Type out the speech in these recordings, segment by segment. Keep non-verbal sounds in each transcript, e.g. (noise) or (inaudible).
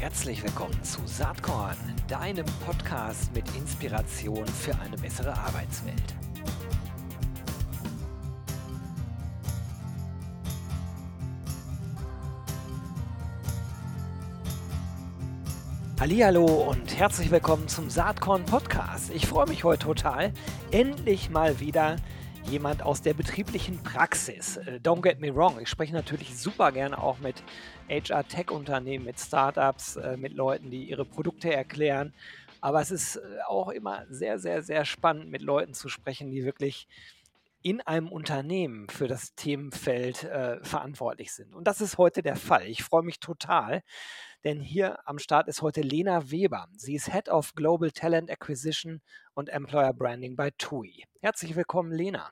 Herzlich willkommen zu Saatkorn, deinem Podcast mit Inspiration für eine bessere Arbeitswelt. Hallo und herzlich willkommen zum Saatkorn Podcast. Ich freue mich heute total, endlich mal wieder jemand aus der betrieblichen Praxis. Äh, don't get me wrong, ich spreche natürlich super gerne auch mit HR-Tech-Unternehmen, mit Startups, äh, mit Leuten, die ihre Produkte erklären. Aber es ist äh, auch immer sehr, sehr, sehr spannend, mit Leuten zu sprechen, die wirklich in einem Unternehmen für das Themenfeld äh, verantwortlich sind. Und das ist heute der Fall. Ich freue mich total, denn hier am Start ist heute Lena Weber. Sie ist Head of Global Talent Acquisition und Employer Branding bei TUI. Herzlich willkommen, Lena.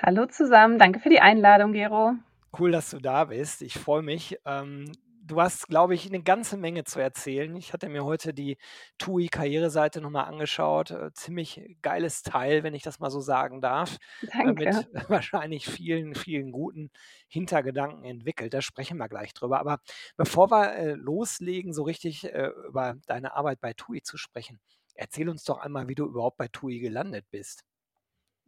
Hallo zusammen, danke für die Einladung, Gero. Cool, dass du da bist. Ich freue mich. Ähm, du hast, glaube ich, eine ganze Menge zu erzählen. Ich hatte mir heute die TUI-Karriereseite nochmal angeschaut. Äh, ziemlich geiles Teil, wenn ich das mal so sagen darf. Äh, mit Danke. (laughs) wahrscheinlich vielen, vielen guten Hintergedanken entwickelt. Da sprechen wir gleich drüber. Aber bevor wir äh, loslegen, so richtig äh, über deine Arbeit bei TUI zu sprechen, erzähl uns doch einmal, wie du überhaupt bei TUI gelandet bist.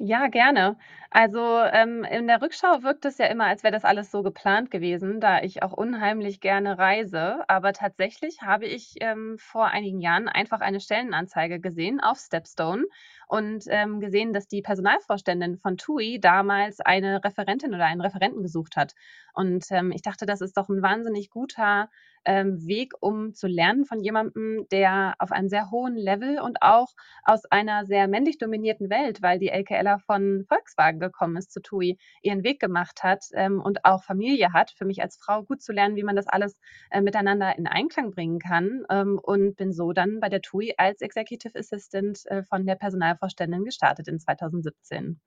Ja, gerne. Also, ähm, in der Rückschau wirkt es ja immer, als wäre das alles so geplant gewesen, da ich auch unheimlich gerne reise. Aber tatsächlich habe ich, ähm, vor einigen Jahren einfach eine Stellenanzeige gesehen auf Stepstone und, ähm, gesehen, dass die Personalvorständin von TUI damals eine Referentin oder einen Referenten gesucht hat. Und, ähm, ich dachte, das ist doch ein wahnsinnig guter, ähm, Weg, um zu lernen von jemandem, der auf einem sehr hohen Level und auch aus einer sehr männlich dominierten Welt, weil die Elke von Volkswagen gekommen ist zu TUI, ihren Weg gemacht hat ähm, und auch Familie hat. Für mich als Frau gut zu lernen, wie man das alles äh, miteinander in Einklang bringen kann ähm, und bin so dann bei der TUI als Executive Assistant äh, von der Personalvorständin gestartet in 2017.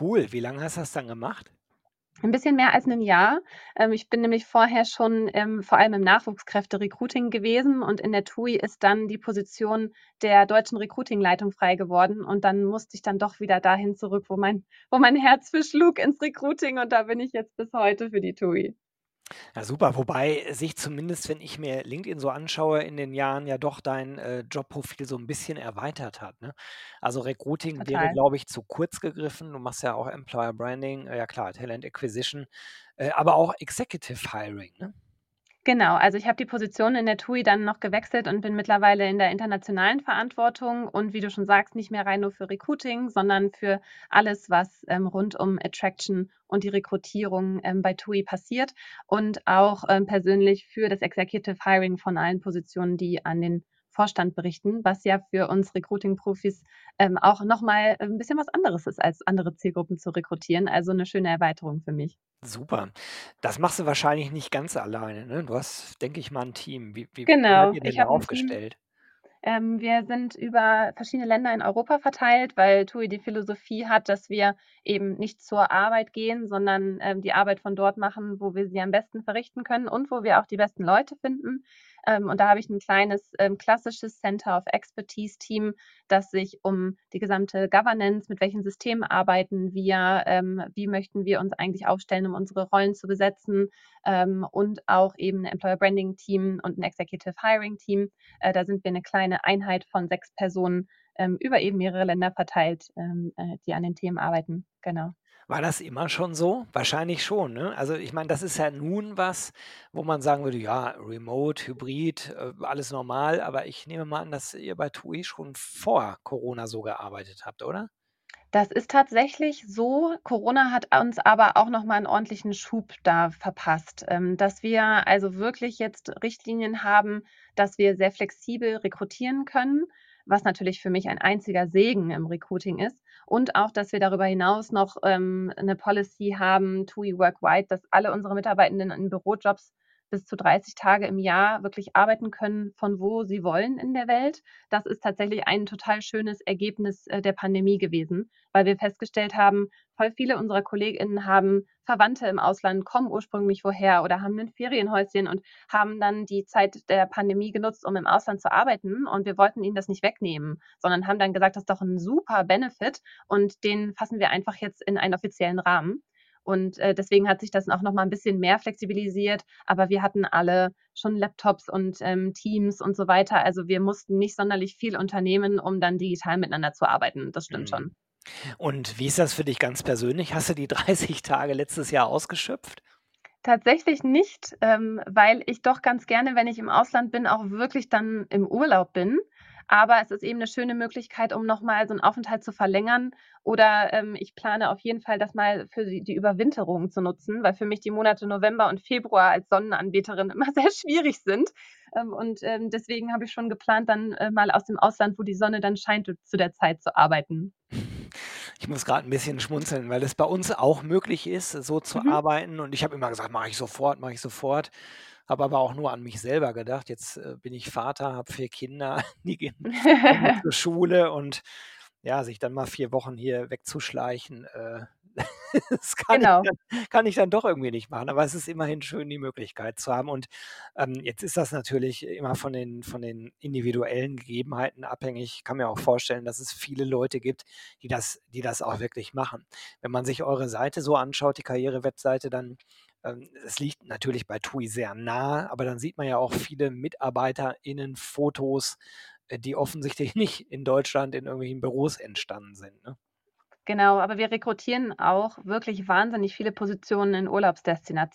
Cool. Wie lange hast du das dann gemacht? Ein bisschen mehr als 'nen Jahr. Ähm, ich bin nämlich vorher schon, ähm, vor allem im Nachwuchskräfte-Recruiting gewesen und in der TUI ist dann die Position der deutschen Recruiting-Leitung frei geworden und dann musste ich dann doch wieder dahin zurück, wo mein wo mein Herz für schlug, ins Recruiting und da bin ich jetzt bis heute für die TUI. Ja, super. Wobei sich zumindest, wenn ich mir LinkedIn so anschaue, in den Jahren ja doch dein äh, Jobprofil so ein bisschen erweitert hat. Ne? Also Recruiting wäre, Total. glaube ich, zu kurz gegriffen. Du machst ja auch Employer Branding, äh, ja klar, Talent Acquisition, äh, aber auch Executive Hiring. Ne? Genau, also ich habe die Position in der TUI dann noch gewechselt und bin mittlerweile in der internationalen Verantwortung und wie du schon sagst, nicht mehr rein nur für Recruiting, sondern für alles, was ähm, rund um Attraction und die Rekrutierung ähm, bei TUI passiert und auch ähm, persönlich für das Executive Hiring von allen Positionen, die an den Vorstand berichten, was ja für uns Recruiting-Profis ähm, auch nochmal ein bisschen was anderes ist, als andere Zielgruppen zu rekrutieren. Also eine schöne Erweiterung für mich. Super. Das machst du wahrscheinlich nicht ganz alleine. Ne? Du hast, denke ich mal, ein Team. Wie, wie, Genau, ihr denn ich aufgestellt? Ähm, wir sind über verschiedene Länder in Europa verteilt, weil TUI die Philosophie hat, dass wir eben nicht zur Arbeit gehen, sondern, ähm, die Arbeit von dort machen, wo wir sie am besten verrichten können und wo wir auch die besten Leute finden. Ähm, und da habe ich ein kleines, ähm, klassisches Center of Expertise Team, das sich um die gesamte Governance, mit welchen Systemen arbeiten wir, ähm, wie möchten wir uns eigentlich aufstellen, um unsere Rollen zu besetzen, ähm, und auch eben 'n Employer Branding Team und ein Executive Hiring Team. Äh, da sind wir eine kleine Einheit von 6 Personen, ähm, über eben mehrere Länder verteilt, ähm, äh, die an den Themen arbeiten. Genau. War das immer schon so? Wahrscheinlich schon, ne? Also, ich meine, das ist ja nun was, wo man sagen würde: „Ja, Remote, Hybrid, äh, alles normal“, aber ich nehme mal an, dass ihr bei TUI schon vor Corona so gearbeitet habt, oder? Das ist tatsächlich so. Corona hat uns aber auch noch mal 'n ordentlichen Schub da verpasst, ähm, dass wir also wirklich jetzt Richtlinien haben, dass wir sehr flexibel rekrutieren können, was natürlich für mich ein einziger Segen im Recruiting ist. Und auch, dass wir darüber hinaus noch, ähm, 'ne Policy haben, TUI Workwide, dass alle unsere Mitarbeitenden in Bürojobs bis zu 30 Tage im Jahr wirklich arbeiten können, von wo sie wollen in der Welt. Das ist tatsächlich ein total schönes Ergebnis, äh, der Pandemie gewesen, weil wir festgestellt haben, voll viele unserer KollegInnen haben Verwandte im Ausland, kommen ursprünglich woher oder haben 'nen Ferienhäuschen und haben dann die Zeit der Pandemie genutzt, um im Ausland zu arbeiten. Und wir wollten ihnen das nicht wegnehmen, sondern haben dann gesagt: „Das ist doch 'n super Benefit und den fassen wir einfach jetzt in einen offiziellen Rahmen.“ Und äh, deswegen hat sich das auch noch mal ein bisschen mehr flexibilisiert. Aber wir hatten alle schon Laptops und ähm, Teams und so weiter. Also wir mussten nicht sonderlich viel unternehmen, um dann digital miteinander zu arbeiten. Das stimmt Mhm. schon. Und wie ist das für dich ganz persönlich? Hast du die (laughs) 30 Tage letztes Jahr ausgeschöpft? Tatsächlich nicht, ähm, weil ich doch ganz gerne, wenn ich im Ausland bin, auch wirklich dann im Urlaub bin. Aber es ist eben 'ne schöne Möglichkeit, um noch mal so 'n Aufenthalt zu verlängern. Oder, ähm, ich plane auf jeden Fall, das mal für die die Überwinterung zu nutzen, weil für mich die Monate November und Februar als Sonnenanbeterin (laughs) immer sehr schwierig sind. Ähm, und, ähm, deswegen habe ich schon geplant, dann, äh, mal aus dem Ausland, wo die Sonne dann scheint, zu der Zeit zu arbeiten. Ich muss grad 'n bisschen schmunzeln, weil es bei uns auch möglich ist, so zu Mhm. arbeiten. Und ich habe immer gesagt: „Mache ich sofort, mache ich sofort.“ Habe aber auch nur an mich selber gedacht. Jetzt, äh, bin ich Vater, habe 4 Kinder, (laughs) die gehen (laughs) zur Schule und ja, sich dann mal 4 Wochen hier wegzuschleichen, äh, (laughs) das kann ich Genau. dann kann ich dann doch irgendwie nicht machen. Aber es ist immerhin schön, die Möglichkeit zu haben. Und, ähm, jetzt ist das natürlich immer von den von den individuellen Gegebenheiten abhängig. Ich kann mir auch vorstellen, dass es viele Leute gibt, die das die das auch wirklich machen. Wenn man sich eure Seite so anschaut, die Karriere-Webseite, dann ähm, es liegt natürlich bei TUI sehr nah, aber dann sieht man ja auch viele MitarbeiterInnen-Fotos, äh, die offensichtlich (laughs) nicht in Deutschland in irgendwelchen Büros entstanden sind, ne? Genau, aber wir rekrutieren auch wirklich wahnsinnig viele Positionen in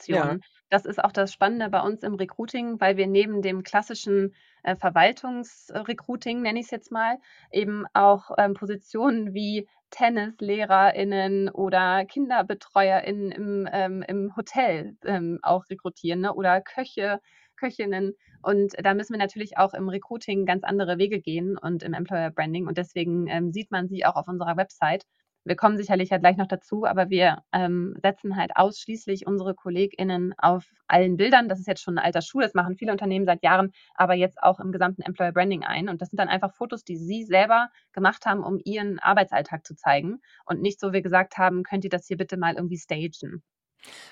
Ja. Urlaubsdestinationen. Das ist auch das Spannende bei uns im Recruiting, weil wir neben dem klassischen, äh, Verwaltungs-Recruiting, nenne ich's jetzt mal, eben auch, ähm, Positionen wie TennislehrerInnen oder KinderbetreuerInnen im ähm, im Hotel, ähm, auch rekrutieren, ne, oder Köche, Köchinnen. Und da müssen wir natürlich auch im Recruiting ganz andere Wege gehen und im Employer Branding. Und deswegen, ähm, sieht man sie auch auf unserer Website. Wir kommen sicherlich ja gleich noch dazu, aber wir, ähm, setzen halt ausschließlich unsere KollegInnen auf allen Bildern. Das ist jetzt schon 'n alter Schuh, das machen viele Unternehmen seit Jahren, aber jetzt auch im gesamten Employer Branding ein. Und das sind dann einfach Fotos, die sie selber gemacht haben, um ihren Arbeitsalltag zu zeigen und nicht so wir gesagt haben: „Könnt ihr das hier bitte mal irgendwie stagen?“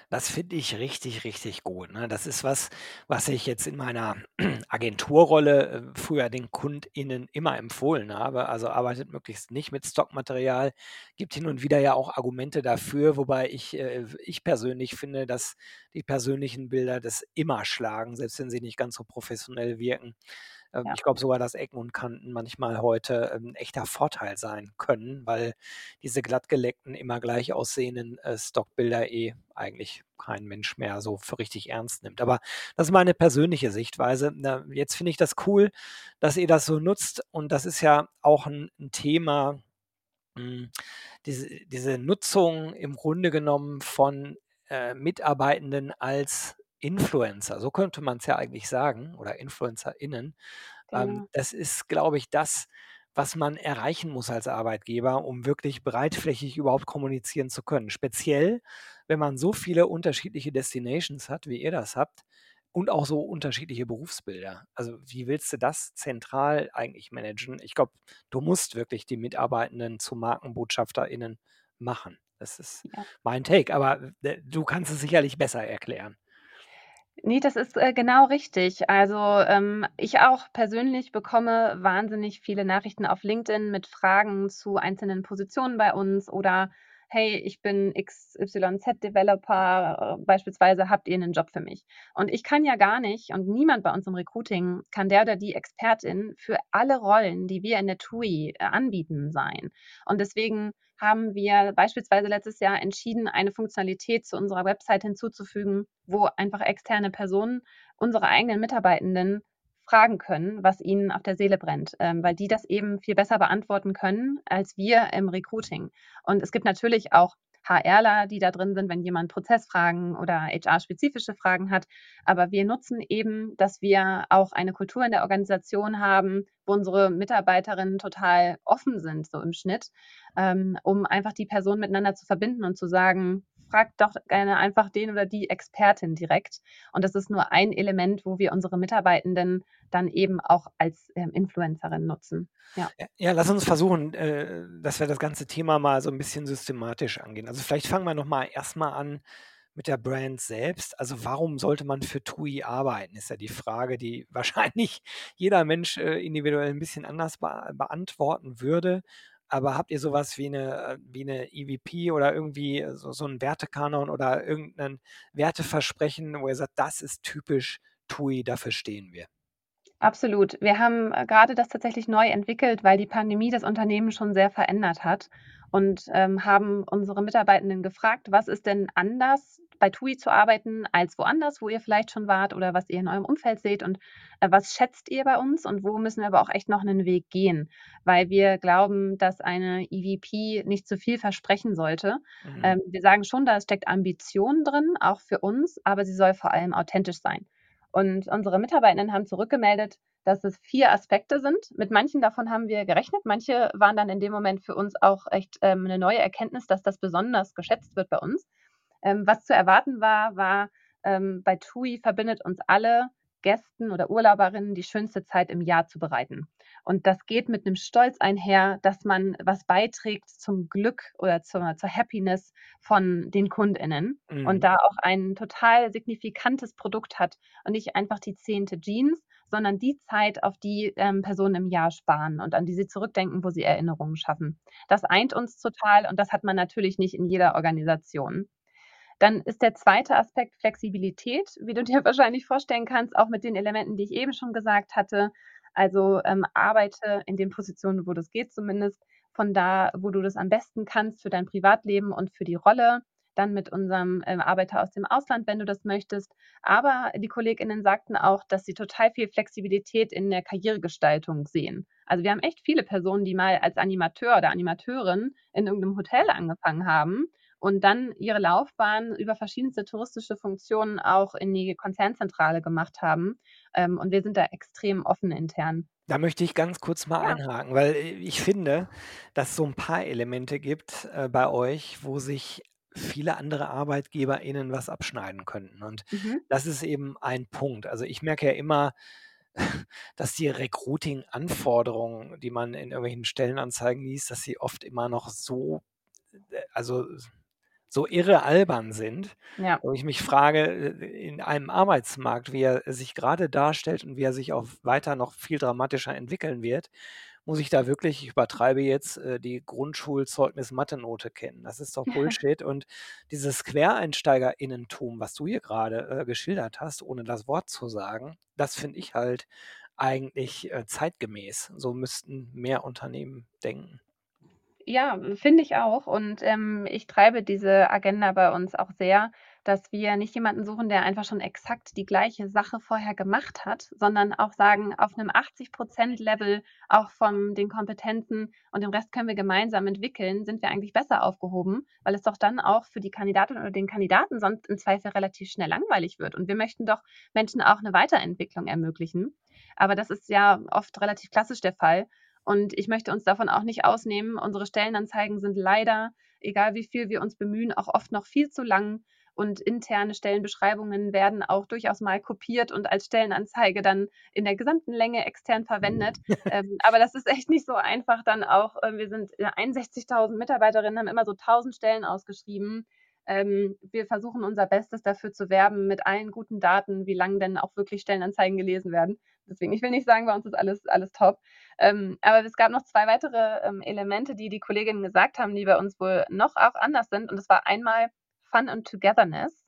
Das finde ich richtig, richtig gut, ne? Das ist was, was ich jetzt in meiner (clears throat) Agenturrolle, äh, früher den KundInnen immer empfohlen habe. Also, arbeitet möglichst nicht mit Stockmaterial. Gibt hin und wieder ja auch Argumente dafür, wobei ich äh, ich persönlich finde, dass die persönlichen Bilder das immer schlagen, selbst wenn sie nicht ganz so professionell wirken. Ähm, Ja. ich glaube sogar, dass Ecken und Kanten manchmal heute, ähm, 'n echter Vorteil sein können, weil diese glattgeleckten, immer gleich aussehenden, äh, Stockbilder eh eigentlich kein Mensch mehr so für richtig ernst nimmt. Aber das ist meine persönliche Sichtweise. Na, jetzt finde ich das cool, dass ihr das so nutzt und das ist ja auch 'n 'n Thema, hm, diese diese Nutzung im Grunde genommen von, äh, Mitarbeitenden als Influencer. So könnte man's ja eigentlich sagen oder InfluencerInnen. Ähm, Genau. das ist, glaube ich, das, was man erreichen muss als Arbeitgeber, um wirklich breitflächig überhaupt kommunizieren zu können. Speziell, wenn man so viele unterschiedliche Destinations hat, wie ihr das habt und auch so unterschiedliche Berufsbilder. Also, wie willst du das zentral eigentlich managen? Ich glaube, du musst wirklich die Mitarbeitenden zu MarkenbotschafterInnen machen. Das ist Ja. mein Take, aber, äh, du kannst es sicherlich besser erklären. Ne, das ist, äh, genau richtig. Also, ähm, ich auch persönlich bekomme wahnsinnig viele Nachrichten auf LinkedIn mit Fragen zu einzelnen Positionen bei uns oder: „Hey, ich bin XYZ-Developer, äh, beispielsweise, habt ihr 'nen Job für mich?“ Und ich kann ja gar nicht und niemand bei uns im Recruiting kann der oder die Expertin für alle Rollen, die wir in der TUI, äh, anbieten, sein. Und deswegen haben wir beispielsweise letztes Jahr entschieden, eine Funktionalität zu unserer Website hinzuzufügen, wo einfach externe Personen unsere eigenen Mitarbeitenden fragen können, was ihnen auf der Seele brennt, ähm, weil die das eben viel besser beantworten können als wir im Recruiting. Und es gibt natürlich auch HRler, die da drin sind, wenn jemand Prozessfragen oder HR-spezifische Fragen hat. Aber wir nutzen eben, dass wir auch eine Kultur in der Organisation haben, wo unsere Mitarbeiterinnen total offen sind, so im Schnitt, ähm, um einfach die Personen miteinander zu verbinden und zu sagen: „Fragt doch gerne einfach den oder die Expertin direkt.“ Und das ist nur ein Element, wo wir unsere Mitarbeitenden dann eben auch als, ähm, Influencerin nutzen. Ja. Ja, lass uns versuchen, äh, dass wir das ganze Thema mal so 'n bisschen systematisch angehen. Also, vielleicht fangen wir noch mal erst mal an mit der Brand selbst. Also, warum sollte man für TUI arbeiten, ist ja die Frage, die (laughs) wahrscheinlich jeder Mensch, äh, individuell 'n bisschen anders bea beantworten würde. Aber habt ihr sowas wie eine, wie eine EVP oder irgendwie so, so einen Wertekanon oder irgendein Werteversprechen, wo ihr sagt, das ist typisch TUI, dafür stehen wir? Absolut. Wir haben äh, gerade das tatsächlich neu entwickelt, weil die Pandemie das Unternehmen schon sehr verändert hat und ähm, haben unsere Mitarbeitenden gefragt, was ist denn anders bei TUI zu arbeiten als woanders, wo ihr vielleicht schon wart oder was ihr in eurem Umfeld seht und äh, was schätzt ihr bei uns und wo müssen wir aber auch echt noch einen Weg gehen, weil wir glauben, dass eine EVP nicht zu viel versprechen sollte. Mhm. Ähm, wir sagen schon, da steckt Ambition drin, auch für uns, aber sie soll vor allem authentisch sein. Und unsere Mitarbeitenden haben zurückgemeldet, dass es vier Aspekte sind. Mit manchen davon haben wir gerechnet. Manche waren dann in dem Moment für uns auch echt ähm, eine neue Erkenntnis, dass das besonders geschätzt wird bei uns. Ähm, was zu erwarten war, war, ähm, bei TUI verbindet uns alle Gästen oder Urlauberinnen die schönste Zeit im Jahr zu bereiten. Und das geht mit einem Stolz einher, dass man was beiträgt zum Glück oder zur, zur Happiness von den KundInnen mhm. und da auch ein total signifikantes Produkt hat und nicht einfach die zehnte Jeans, sondern die Zeit, auf die ähm, Personen im Jahr sparen und an die sie zurückdenken, wo sie Erinnerungen schaffen. Das eint uns total und das hat man natürlich nicht in jeder Organisation. Dann ist der zweite Aspekt Flexibilität, wie du dir (laughs) wahrscheinlich vorstellen kannst, auch mit den Elementen, die ich eben schon gesagt hatte. Also ähm, arbeite in den Positionen, wo das geht zumindest, von da, wo du das am besten kannst für dein Privatleben und für die Rolle. Dann mit unserem ähm, Arbeiter aus dem Ausland, wenn du das möchtest. Aber die KollegInnen sagten auch, dass sie total viel Flexibilität in der Karrieregestaltung sehen. Also wir haben echt viele Personen, die mal als Animateur oder Animateurin in irgendeinem Hotel angefangen haben und dann ihre Laufbahn über verschiedenste touristische Funktionen auch in die Konzernzentrale gemacht haben. Ähm, und wir sind da extrem offen intern. Da möchte ich ganz kurz mal einhaken, weil äh, ich finde, dass es so ein paar Elemente gibt äh, bei euch, wo sich viele andere ArbeitgeberInnen was abschneiden könnten. Und mhm. das ist eben ein Punkt. Also ich merke ja immer, (laughs) dass die Recruiting-Anforderungen, die man in irgendwelchen Stellenanzeigen liest, dass sie oft immer noch so, äh, also so irre albern sind. Ja. Und ich mich frage, äh, in einem Arbeitsmarkt, wie er sich gerade darstellt und wie er sich auch weiter noch viel dramatischer entwickeln wird, muss ich da wirklich, ich übertreibe jetzt, äh, die Grundschulzeugnis-Mathe-Note kennen. Das ist doch (laughs) Bullshit. und dieses QuereinsteigerInnentum, was du hier gerade äh, geschildert hast, ohne das Wort zu sagen, das finde ich halt eigentlich äh, zeitgemäß. So müssten mehr Unternehmen denken. Ja, finde ich auch. Und ähm, ich treibe diese Agenda bei uns auch sehr, dass wir nicht jemanden suchen, der einfach schon exakt die gleiche Sache vorher gemacht hat, sondern auch sagen, auf einem 80-Prozent-Level auch von den Kompetenzen und dem Rest können wir gemeinsam entwickeln, sind wir eigentlich besser aufgehoben, weil es doch dann auch für die Kandidatin oder den Kandidaten sonst im Zweifel relativ schnell langweilig wird. Und wir möchten doch Menschen auch eine Weiterentwicklung ermöglichen. Aber das ist ja oft relativ klassisch der Fall. Und ich möchte uns davon auch nicht ausnehmen. Unsere Stellenanzeigen sind leider, egal wie viel wir uns bemühen, auch oft noch viel zu lang. Und interne Stellenbeschreibungen werden auch durchaus mal kopiert und als Stellenanzeige dann in der gesamten Länge extern verwendet. (laughs) ähm, aber das ist echt nicht so einfach dann auch. Äh, wir sind 61.000 Mitarbeiterinnen, haben immer so 1000 Stellen ausgeschrieben. Ähm, wir versuchen unser Bestes dafür zu werben mit allen guten Daten, wie lange denn auch wirklich Stellenanzeigen gelesen werden. Deswegen, ich will nicht sagen, bei uns ist alles, alles top. Ähm, aber es gab noch zwei weitere ähm, Elemente, die die Kolleginnen gesagt haben, die bei uns wohl noch auch anders sind. Und das war einmal Fun und Togetherness.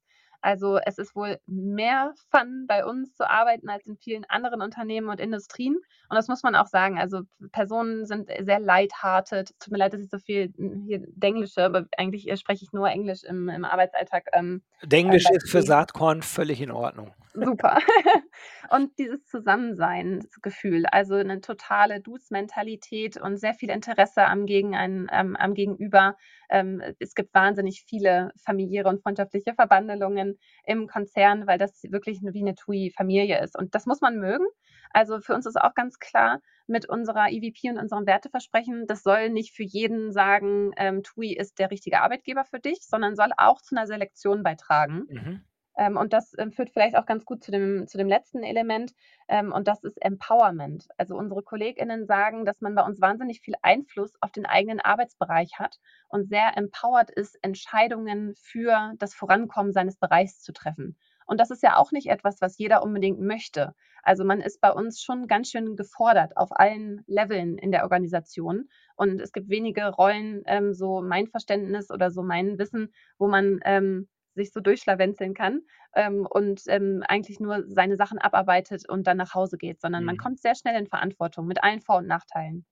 Also es ist wohl mehr Fun bei uns zu arbeiten als in vielen anderen Unternehmen und Industrien. Und das muss man auch sagen. Also Personen sind sehr lighthearted. Tut mir leid, dass ich so viel hm, hier Denglische, aber eigentlich spreche ich nur Englisch im, im Arbeitsalltag. Ähm, Denglisch äh, ist für Saatkorn völlig in Ordnung. Super. (laughs) und dieses Zusammenseinsgefühl, also eine totale Dudes-Mentalität und sehr viel Interesse am, Gegen, ähm, am Gegenüber. Ähm, es gibt wahnsinnig viele familiäre und freundschaftliche Verbandelungen im Konzern, weil das wirklich wie eine TUI-Familie ist. Und das muss man mögen. Also für uns ist auch ganz klar, mit unserer EVP und unserem Werteversprechen, das soll nicht für jeden sagen, ähm, TUI ist der richtige Arbeitgeber für dich, sondern soll auch zu einer Selektion beitragen. Mhm. Ähm, und das ähm, führt vielleicht auch ganz gut zu dem, zu dem letzten Element. Ähm, und das ist Empowerment. Also unsere KollegInnen sagen, dass man bei uns wahnsinnig viel Einfluss auf den eigenen Arbeitsbereich hat und sehr empowered ist, Entscheidungen für das Vorankommen seines Bereichs zu treffen. Und das ist ja auch nicht etwas, was jeder unbedingt möchte. Also man ist bei uns schon ganz schön gefordert auf allen Leveln in der Organisation. Und es gibt wenige Rollen, ähm, so mein Verständnis oder so mein Wissen, wo man ähm, sich so durchschlawenzeln kann ähm, und ähm, eigentlich nur seine Sachen abarbeitet und dann nach Hause geht, sondern man Mhm. kommt sehr schnell in Verantwortung mit allen Vor- und Nachteilen.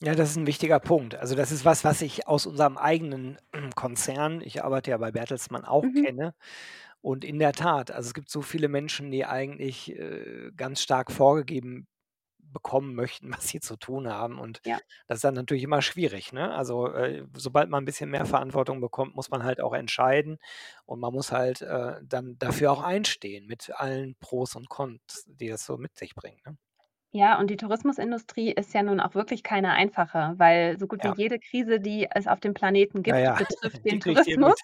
Ja, das ist ein wichtiger Punkt. Also, das ist was, was ich aus unserem eigenen Konzern ich arbeite ja bei Bertelsmann auch Mhm. kenne. Und in der Tat, also, es gibt so viele Menschen, die eigentlich, äh, ganz stark vorgegeben bekommen möchten, (laughs) was sie zu tun haben. Und Ja. das ist dann natürlich immer schwierig, ne? Also, äh, sobald man ein bisschen mehr Verantwortung bekommt, muss man halt auch entscheiden und man muss halt, äh, dann dafür auch einstehen mit allen Pros und Cons, die das so mit sich bringt, ne? Ja, und die Tourismusindustrie ist ja nun auch wirklich keine einfache, weil so gut wie Ja. jede Krise, die es auf dem Planeten gibt, ja, betrifft (laughs) den. Tourismus.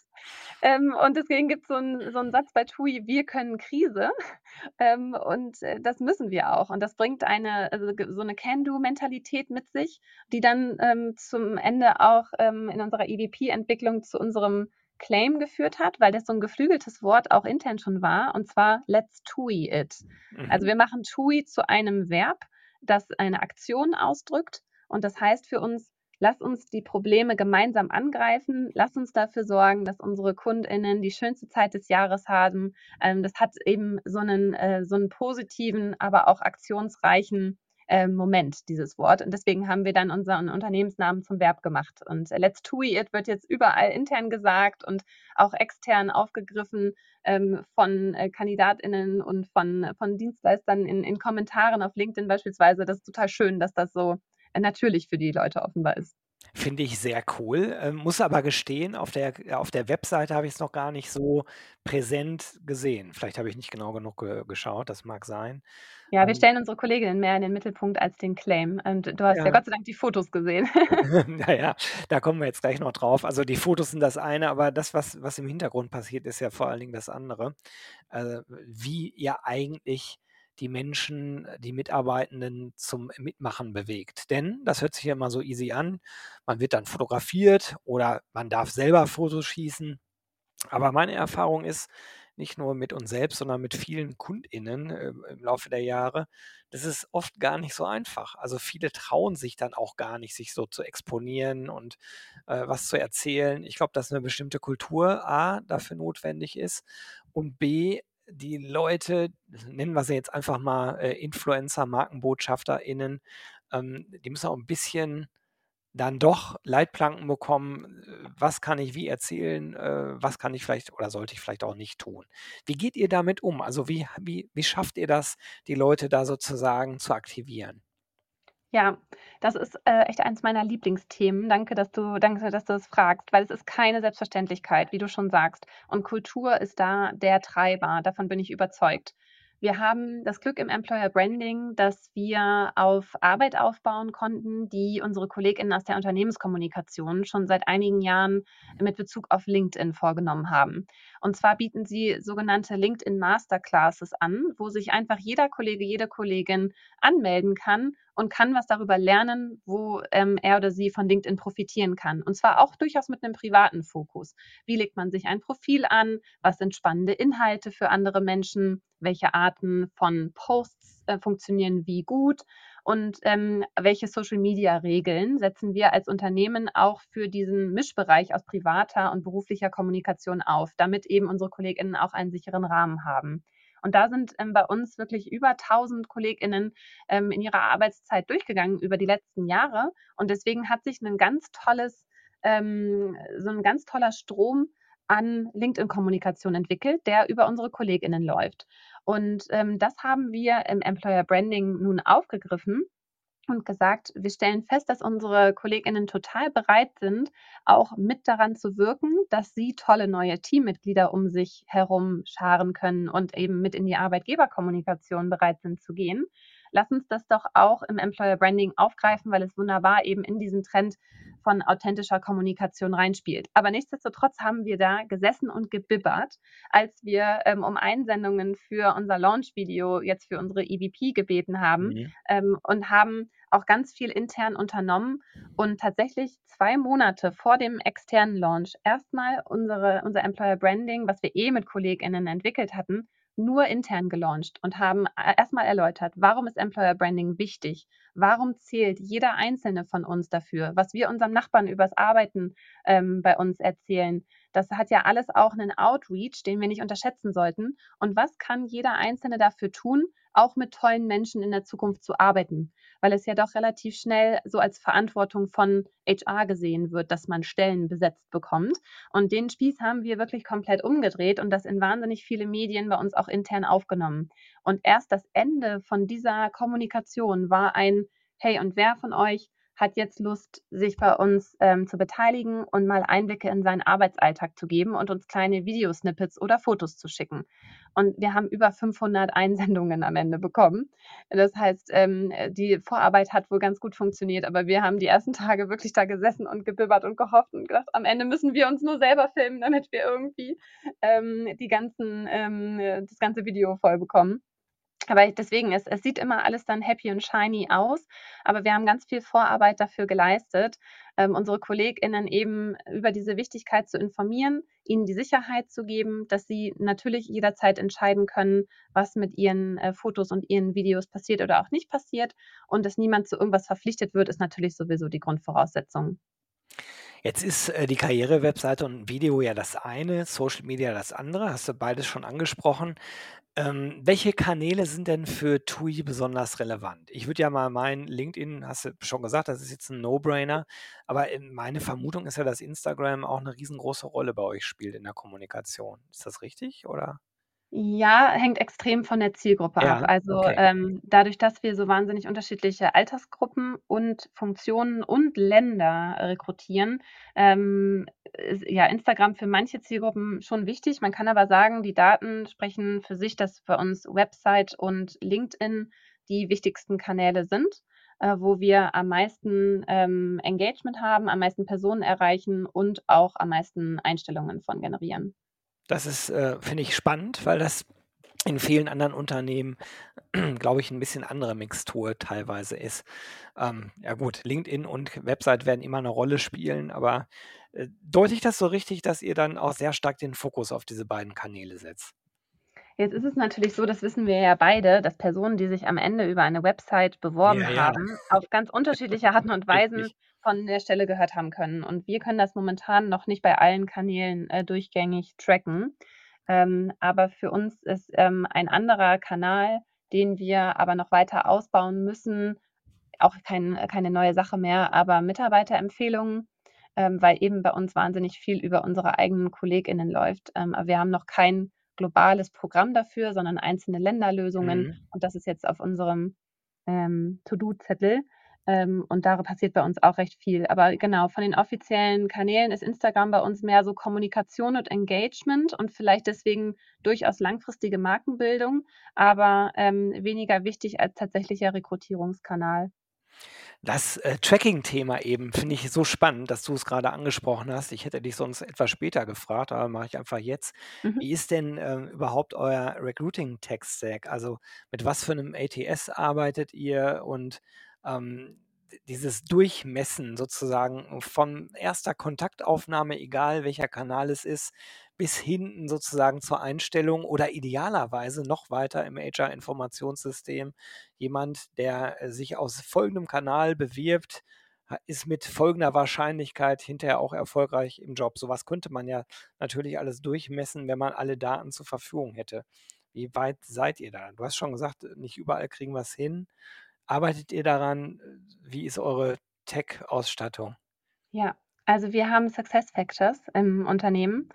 Ähm, und deswegen gibt's so 'n so 'n Satz bei TUI: „Wir können Krise.“ (laughs) Ähm, und, äh, das müssen wir auch. Und das bringt eine also, so 'ne Can-Do-Mentalität mit sich, die dann, ähm, zum Ende auch, ähm, in unserer EVP-Entwicklung zu unserem Claim geführt hat, weil das so 'n geflügeltes Wort auch intern schon war, und zwar „Let's TUI it“. Also, Mhm. wir machen TUI zu einem Verb, das eine Aktion ausdrückt. Und das heißt für uns: Lass uns die Probleme gemeinsam angreifen. Lass uns dafür sorgen, dass unsere KundInnen die schönste Zeit des Jahres haben. Ähm, das hat eben so 'nen äh, so 'n positiven, aber auch aktionsreichen, ähm, Moment, dieses Wort. Und deswegen haben wir dann unseren Unternehmensnamen zum Verb gemacht. Und „Let's TUI it“ wird jetzt überall intern gesagt und auch extern aufgegriffen, ähm, von, äh, KandidatInnen und von von Dienstleistern in in Kommentaren auf LinkedIn beispielsweise. Das ist total schön, dass das so, äh, natürlich für die Leute offenbar ist. Finde ich sehr cool. Ähm, muss aber gestehen, auf der auf der Webseite habe ich's noch gar nicht so präsent gesehen. Vielleicht habe ich nicht genau genug ge geschaut, das mag sein. Ja, wir Ähm stellen unsere Kolleginnen mehr in den Mittelpunkt als den Claim. Und du hast ja Ja. Gott sei Dank die Fotos gesehen. (laughs) (laughs) Na ja, da kommen wir jetzt gleich noch drauf. Also, die Fotos sind das eine, aber das, was was im Hintergrund passiert, ist ja vor allen Dingen das andere. Äh, wie ihr eigentlich die Menschen, die Mitarbeitenden zum Mitmachen bewegt. Denn das hört sich ja immer so easy an. Man wird dann fotografiert oder man darf selber Fotos schießen. Aber meine Erfahrung ist, nicht nur mit uns selbst, sondern mit vielen KundInnen, ähm, im Laufe der Jahre, das ist oft gar nicht so einfach. Also, viele trauen sich dann auch gar nicht, sich so zu exponieren und, äh, was zu erzählen. Ich glaube, dass 'ne bestimmte Kultur A dafür notwendig ist und B, die Leute, nennen wir sie jetzt einfach mal, äh, Influencer, MarkenbotschafterInnen, ähm, die müssen auch 'n bisschen dann doch Leitplanken bekommen, äh, was kann ich wie erzählen, äh, was kann ich vielleicht oder sollte ich vielleicht auch nicht tun. Wie geht ihr damit um? Also, wie wie wie schafft ihr das, die Leute da sozusagen zu aktivieren? Ja, das ist, äh, echt eins meiner Lieblingsthemen. Danke, dass du danke, dass du das fragst, weil es ist keine Selbstverständlichkeit, wie du schon sagst. Und Kultur ist da der Treiber, davon bin ich überzeugt. Wir haben das Glück im Employer Branding, dass wir auf Arbeit aufbauen konnten, die unsere KollegInnen aus der Unternehmenskommunikation schon seit einigen Jahren mit Bezug auf LinkedIn vorgenommen haben. Und zwar bieten sie sogenannte LinkedIn Masterclasses an, wo sich einfach jeder Kollege, jede Kollegin anmelden kann und kann was darüber lernen, wo, ähm, er oder sie von LinkedIn profitieren kann. Und zwar auch durchaus mit 'nem privaten Fokus. Wie legt man sich ein Profil an? Was sind spannende Inhalte für andere Menschen? Welche Arten von Posts, äh, funktionieren wie gut? Und, ähm, welche Social-Media-Regeln setzen wir als Unternehmen auch für diesen Mischbereich aus privater und beruflicher Kommunikation auf, damit eben unsere KollegInnen auch einen sicheren Rahmen haben? Und da sind, ähm, bei uns wirklich über 1.000 KollegInnen, ähm, in ihrer Arbeitszeit durchgegangen über die letzten Jahre. Und deswegen hat sich 'nen ganz tolles ähm, so 'n ganz toller Strom an LinkedIn-Kommunikation entwickelt, der über unsere KollegInnen läuft. Und, ähm, das haben wir im Employer Branding nun aufgegriffen und gesagt: „Wir stellen fest, dass unsere KollegInnen total bereit sind, auch mit daran zu wirken, dass sie tolle neue Teammitglieder um sich herum scharen können und eben mit in die Arbeitgeberkommunikation bereit sind zu gehen. Lass uns das doch auch im Employer Branding aufgreifen, weil es wunderbar eben in diesen Trend von authentischer Kommunikation reinspielt.“ Aber nichtsdestotrotz haben wir da gesessen und gebibbert, als wir, ähm, um Einsendungen für unser Launch-Video jetzt für unsere EVP gebeten haben, Mhm. ähm, und haben auch ganz viel intern unternommen und tatsächlich 2 Monate vor dem externen Launch erst mal unsere unser Employer Branding, was wir eh mit KollegInnen entwickelt hatten, nur intern gelauncht und haben äh, erstmal erläutert, warum ist Employer Branding wichtig? Warum zählt jeder einzelne von uns dafür? Was wir unserem Nachbarn übers Arbeiten ähm, bei uns erzählen, das hat ja alles auch einen Outreach, den wir nicht unterschätzen sollten. Und was kann jeder Einzelne dafür tun, auch mit tollen Menschen in der Zukunft zu arbeiten, weil es ja doch relativ schnell so als Verantwortung von HR gesehen wird, dass man Stellen besetzt bekommt. Und den Spieß haben wir wirklich komplett umgedreht und das in wahnsinnig viele Medien bei uns auch intern aufgenommen. Und erst das Ende von dieser Kommunikation war ein, hey, und wer von euch hat jetzt Lust, sich bei uns ähm, zu beteiligen und mal Einblicke in seinen Arbeitsalltag zu geben und uns kleine Videosnippets oder Fotos zu schicken. Und wir haben über 500 Einsendungen am Ende bekommen. Das heißt, ähm, die Vorarbeit hat wohl ganz gut funktioniert, aber wir haben die ersten Tage wirklich da gesessen und gebibbert und gehofft und gedacht, am Ende müssen wir uns nur selber filmen, damit wir irgendwie ähm, die ganzen, ähm, das ganze Video voll bekommen. Aber deswegen, es, es sieht immer alles dann happy und shiny aus, aber wir haben ganz viel Vorarbeit dafür geleistet, ähm, unsere KollegInnen eben über diese Wichtigkeit zu informieren, ihnen die Sicherheit zu geben, dass sie natürlich jederzeit entscheiden können, was mit ihren äh, Fotos und ihren Videos passiert oder auch nicht passiert und dass niemand zu irgendwas verpflichtet wird, ist natürlich sowieso die Grundvoraussetzung. Jetzt ist äh, die Karriere-Webseite und Video ja das eine, Social Media das andere, hast du beides schon angesprochen. Ähm, welche Kanäle sind denn für TUI besonders relevant? Ich würde ja mal meinen, LinkedIn, hast du schon gesagt, das ist jetzt ein No-Brainer, aber äh, meine Vermutung ist ja, dass Instagram auch eine riesengroße Rolle bei euch spielt in der Kommunikation. Ist das richtig oder? Ja, hängt extrem von der Zielgruppe ab. Ja, Also, okay. ähm, dadurch, dass wir so wahnsinnig unterschiedliche Altersgruppen und Funktionen und Länder rekrutieren, ähm, ist ja Instagram für manche Zielgruppen schon wichtig. Man kann aber sagen, die Daten sprechen für sich, dass bei uns Website und LinkedIn die wichtigsten Kanäle sind, äh, wo wir am meisten, ähm, Engagement haben, am meisten Personen erreichen und auch am meisten Einstellungen von generieren. Das ist, äh, finde ich spannend, weil das in vielen anderen Unternehmen, (clears throat) glaube ich, ein bisschen andere Mixtur teilweise ist. Ähm, ja gut, LinkedIn und Website werden immer eine Rolle spielen, aber äh, deute ich das so richtig, dass ihr dann auch sehr stark den Fokus auf diese beiden Kanäle setzt? Jetzt ist es natürlich so, das wissen wir ja beide, dass Personen, die sich am Ende über eine Website beworben Ja, ja, haben, auf ganz unterschiedliche Arten und (laughs) Weisen richtig. von der Stelle gehört haben können. Und wir können das momentan noch nicht bei allen Kanälen äh, durchgängig tracken. Ähm, aber für uns ist ähm, ein anderer Kanal, den wir aber noch weiter ausbauen müssen, auch kein, keine neue Sache mehr, aber Mitarbeiterempfehlungen, ähm, weil eben bei uns wahnsinnig viel über unsere eigenen KollegInnen läuft. Ähm, aber wir haben noch kein globales Programm dafür, sondern einzelne Länderlösungen. Mhm. Und das ist jetzt auf unserem ähm, To-Do-Zettel. Ähm, und da passiert bei uns auch recht viel. Aber genau, von den offiziellen Kanälen ist Instagram bei uns mehr so Kommunikation und Engagement und vielleicht deswegen durchaus langfristige Markenbildung, aber ähm, weniger wichtig als tatsächlicher Rekrutierungskanal. Das, äh, Tracking-Thema eben finde ich so spannend, dass du es gerade angesprochen hast. Ich hätte dich sonst etwas später gefragt, aber mache ich einfach jetzt. Mhm. Wie ist denn, ähm, überhaupt euer Recruiting-Tech-Stack? Also, mit was für einem ATS arbeitet ihr und, ähm, dieses Durchmessen sozusagen von erster Kontaktaufnahme, egal welcher Kanal es ist, bis hinten sozusagen zur Einstellung oder idealerweise noch weiter im HR-Informationssystem jemand, der äh, sich aus folgendem Kanal bewirbt, ist mit folgender Wahrscheinlichkeit hinterher auch erfolgreich im Job. Sowas könnte man ja natürlich alles durchmessen, wenn man alle Daten zur Verfügung hätte. Wie weit seid ihr da? Du hast schon gesagt, nicht überall kriegen wir es hin. Arbeitet ihr daran? Wie ist eure Tech-Ausstattung? Ja, also wir haben SuccessFactors im Unternehmen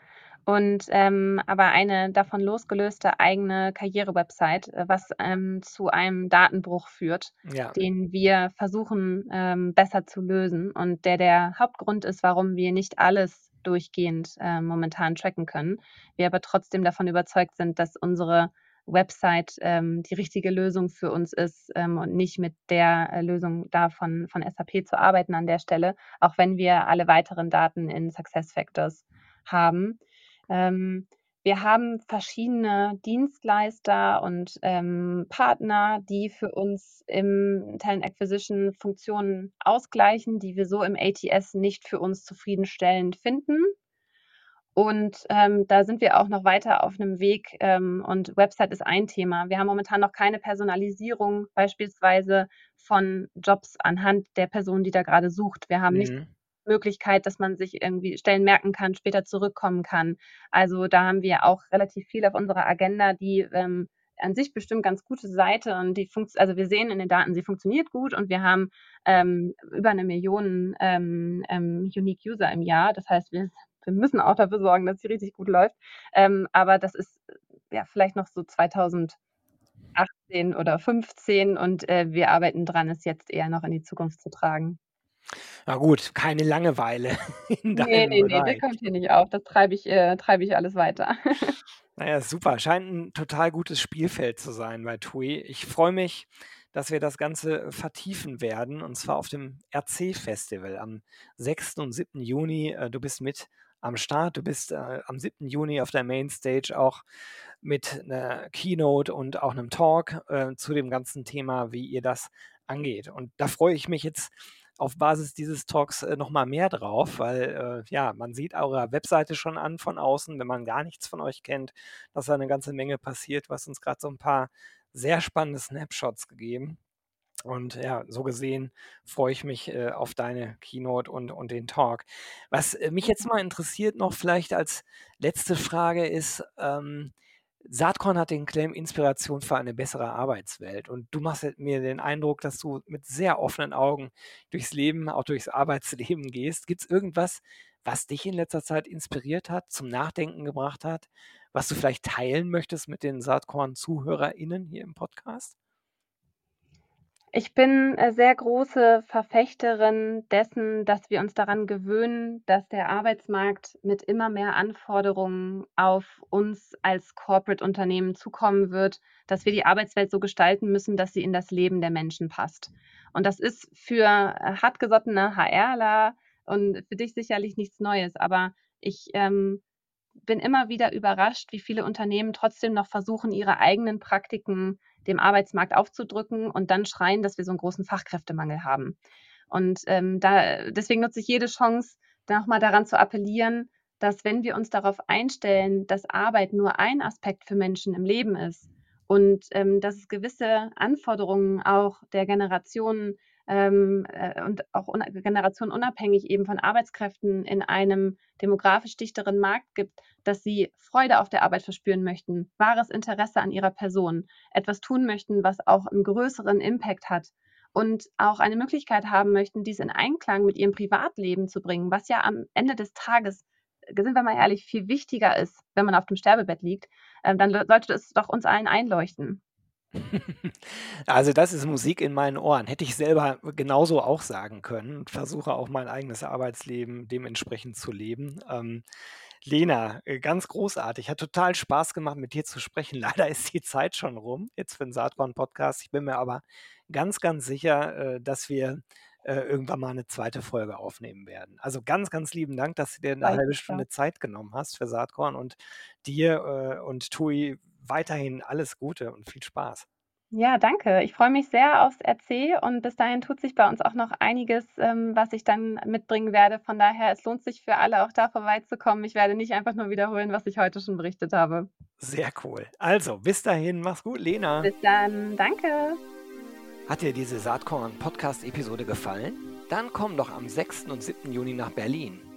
und, ähm, aber eine davon losgelöste eigene Karrierewebsite, äh, was, ähm, zu einem Datenbruch führt, Ja, den wir versuchen, ähm, besser zu lösen und der der Hauptgrund ist, warum wir nicht alles durchgehend, äh, momentan tracken können. Wir aber trotzdem davon überzeugt sind, dass unsere Website, ähm, die richtige Lösung für uns ist, ähm, und nicht mit der, äh, Lösung da von von SAP zu arbeiten an der Stelle auch wenn wir alle weiteren Daten in SuccessFactors haben. Ähm, wir haben verschiedene Dienstleister und, ähm, Partner, die für uns im Talent Acquisition Funktionen ausgleichen, die wir so im ATS nicht für uns zufriedenstellend finden. Und ähm, da sind wir auch noch weiter auf einem Weg ähm, und Website ist ein Thema. Wir haben momentan noch keine Personalisierung beispielsweise von Jobs anhand der Person, die da gerade sucht. Wir haben mhm. nicht Möglichkeit, dass man sich irgendwie Stellen merken kann, später zurückkommen kann. Also da haben wir auch relativ viel auf unserer Agenda, die ähm, an sich bestimmt ganz gute Seite und die funktioniert, also wir sehen in den Daten, sie funktioniert gut und wir haben ähm, über eine Million ähm, ähm, Unique User im Jahr. Das heißt, wir wir müssen auch dafür sorgen, dass sie richtig gut läuft. Ähm, aber das ist ja vielleicht noch so 2018 oder 15 und äh, wir arbeiten dran, es jetzt eher noch in die Zukunft zu tragen. Na gut, keine Langeweile (laughs) in deinem nee, nee, Bereich. Nee, das kommt hier nicht auf. Das treibe ich, äh, treibe ich alles weiter. (laughs) naja, super. Scheint ein total gutes Spielfeld zu sein bei TUI. Ich freue mich, dass wir das Ganze vertiefen werden und zwar auf dem RC-Festival am 6. und 7. Juni. Äh, du bist mit am Start. Du bist äh, am 7. Juni auf der Mainstage auch mit einer Keynote und auch einem Talk äh, zu dem ganzen Thema, wie ihr das angeht. Und da freue ich mich jetzt auf Basis dieses Talks äh, nochmal mehr drauf, weil äh, ja, man sieht eure Webseite schon an von außen, wenn man gar nichts von euch kennt, dass da eine ganze Menge passiert. Hast uns gerade so ein paar sehr spannende Snapshots gegeben. Und ja, so gesehen freue ich mich äh, auf deine Keynote und, und den Talk. Was äh, mich jetzt mal interessiert, noch vielleicht als letzte Frage ist, ähm, Saatkorn hat den Claim Inspiration für eine bessere Arbeitswelt. Und du machst mir den Eindruck, dass du mit sehr offenen Augen durchs Leben, auch durchs Arbeitsleben gehst. Gibt es irgendwas, was dich in letzter Zeit inspiriert hat, zum Nachdenken gebracht hat, was du vielleicht teilen möchtest mit den Saatkorn-ZuhörerInnen hier im Podcast? Ich bin äh, sehr große Verfechterin dessen, dass wir uns daran gewöhnen, dass der Arbeitsmarkt mit immer mehr Anforderungen auf uns als Corporate-Unternehmen zukommen wird, dass wir die Arbeitswelt so gestalten müssen, dass sie in das Leben der Menschen passt. Und das ist für äh, hartgesottene HRler und für dich sicherlich nichts Neues, aber ich ähm, bin immer wieder überrascht, wie viele Unternehmen trotzdem noch versuchen, ihre eigenen Praktiken dem Arbeitsmarkt aufzudrücken und dann schreien, dass wir so einen großen Fachkräftemangel haben. Und ähm, da, deswegen nutze ich jede Chance, nochmal daran zu appellieren, dass wenn wir uns darauf einstellen, dass Arbeit nur ein Aspekt für Menschen im Leben ist und ähm, dass es gewisse Anforderungen auch der Generationen ähm, äh, und auch un generationenunabhängig eben von Arbeitskräften in einem demografisch dichteren Markt gibt, dass sie Freude auf der Arbeit verspüren möchten, wahres Interesse an ihrer Person, etwas tun möchten, was auch einen größeren Impact hat und auch eine Möglichkeit haben möchten, dies in Einklang mit ihrem Privatleben zu bringen, was ja am Ende des Tages sind wir mal ehrlich, viel wichtiger ist, wenn man auf dem Sterbebett liegt, äh, dann sollte es doch uns allen einleuchten. Also das ist Musik in meinen Ohren. Hätte ich selber genauso auch sagen können und versuche auch mein eigenes Arbeitsleben dementsprechend zu leben. Ähm, Lena, äh, ganz großartig. Hat total Spaß gemacht, mit dir zu sprechen. (laughs) Leider ist die Zeit schon rum, jetzt für den Saatkorn-Podcast. Ich bin mir aber ganz, ganz sicher, äh, dass wir äh, irgendwann mal eine zweite Folge aufnehmen werden. Also ganz, ganz lieben Dank, dass du dir eine halbe Stunde Zeit genommen hast für Saatkorn und dir und Tui weiterhin alles Gute und viel Spaß. Ja, danke. Ich freue mich sehr aufs RC und bis dahin tut sich bei uns auch noch einiges, ähm, was ich dann mitbringen werde. Von daher, es lohnt sich für alle auch da vorbeizukommen. Ich werde nicht einfach nur wiederholen, was ich heute schon berichtet habe. Sehr cool. Also, bis dahin, mach's gut, Lena. Bis dann, danke. Hat dir diese Saatkorn-Podcast-Episode gefallen? Dann komm doch am 6. und 7. Juni nach Berlin.